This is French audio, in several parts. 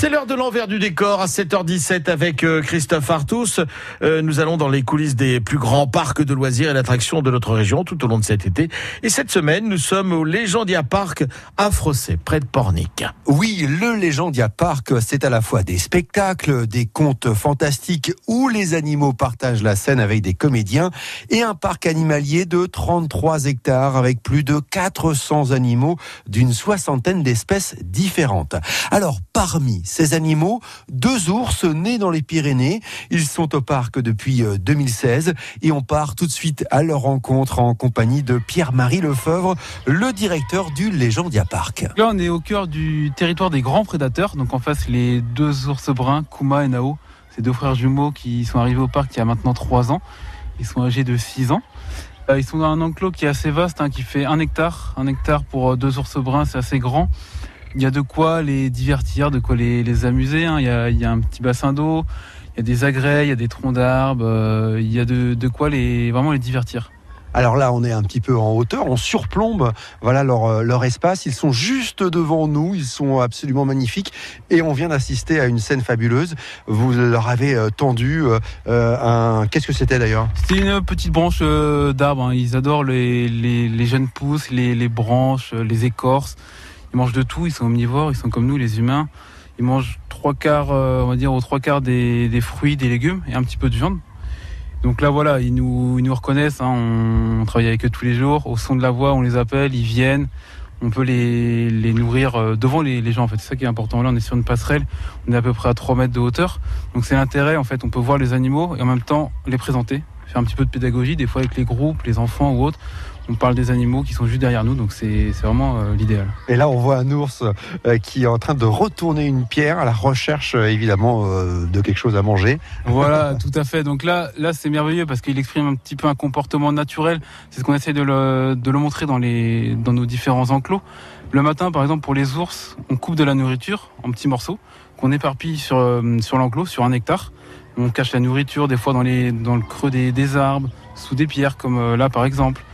C'est l'heure de l'envers du décor à 7h17 avec euh, Christophe Artus. Euh, nous allons dans les coulisses des plus grands parcs de loisirs et d'attractions de notre région tout au long de cet été. Et cette semaine, nous sommes au Légendia Park à Frossé, près de Pornic. Oui, le Légendia Park, c'est à la fois des spectacles, des contes fantastiques où les animaux partagent la scène avec des comédiens et un parc animalier de 33 hectares avec plus de 400 animaux d'une soixantaine d'espèces différentes. Alors, parmi ces animaux, deux ours nés dans les Pyrénées. Ils sont au parc depuis 2016 et on part tout de suite à leur rencontre en compagnie de Pierre-Marie Lefebvre, le directeur du Légendia Park. Là, on est au cœur du territoire des grands prédateurs. Donc en face, les deux ours bruns, Kuma et Nao. Ces deux frères jumeaux qui sont arrivés au parc il y a maintenant trois ans. Ils sont âgés de 6 ans. Euh, ils sont dans un enclos qui est assez vaste, hein, qui fait un hectare. Un hectare pour euh, deux ours bruns, c'est assez grand il y a de quoi les divertir, de quoi les, amuser. Hein. Il, y a, un petit bassin d'eau, il y a des agrès, il y a des troncs d'arbres, euh, il y a de, quoi les, vraiment les divertir. Alors là, on est un petit peu en hauteur, on surplombe voilà leur, euh, leur espace. Ils sont juste devant nous, ils sont absolument magnifiques et on vient d'assister à une scène fabuleuse. Vous leur avez euh, tendu un. Qu'est-ce que c'était d'ailleurs? C'était une petite branche d'arbre. Hein. Ils adorent les, les, jeunes pousses, les, les branches, les écorces. Ils mangent de tout, ils sont omnivores, ils sont comme nous, les humains. Ils mangent trois quarts, euh, on va dire, aux trois quarts des, fruits, des légumes et un petit peu de viande. Donc là, voilà, ils nous, reconnaissent. Hein. on, travaille avec eux tous les jours. Au son de la voix, on les appelle, ils viennent. On peut les, nourrir euh, devant les, les gens. En fait, c'est ça qui est important. Là, on est sur une passerelle. On est à peu près à 3 mètres de hauteur. Donc c'est l'intérêt. En fait, on peut voir les animaux et en même temps les présenter, faire un petit peu de pédagogie, des fois avec les groupes, les enfants ou autres on parle des animaux qui sont juste derrière nous, donc c'est vraiment euh, l'idéal. Et là, on voit un ours euh, qui est en train de retourner une pierre à la recherche, euh, évidemment, de quelque chose à manger. Voilà, tout à fait. Donc là, là c'est merveilleux parce qu'il exprime un petit peu un comportement naturel. C'est ce qu'on essaie de le, de le, montrer dans, les, dans nos différents enclos. Le matin, par exemple, pour les ours, on coupe de la nourriture en petits morceaux qu'on éparpille sur, sur l'enclos, sur un hectare. On cache la nourriture des fois dans, les, dans le creux des, des arbres, sous des pierres, comme là par exemple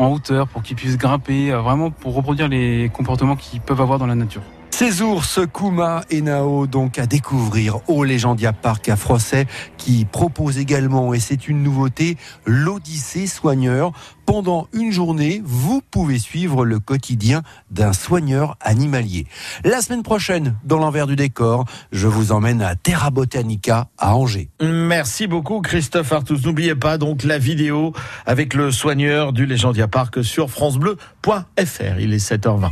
en hauteur pour qu'ils puissent grimper, euh, vraiment pour reproduire les comportements qu'ils peuvent avoir dans la nature. Ces ours, Kuma et Nao, donc à découvrir au Légendia Park à Frosset, qui propose également, et c'est une nouveauté, l'Odyssée soigneur. Pendant une journée, vous pouvez suivre le quotidien d'un soigneur animalier. La semaine prochaine, dans l'envers du décor, je vous emmène à Terra Botanica à Angers. Merci beaucoup Christophe Artus. N'oubliez pas donc la vidéo avec le soigneur du Légendia Park sur francebleu.fr. Il est 7h20.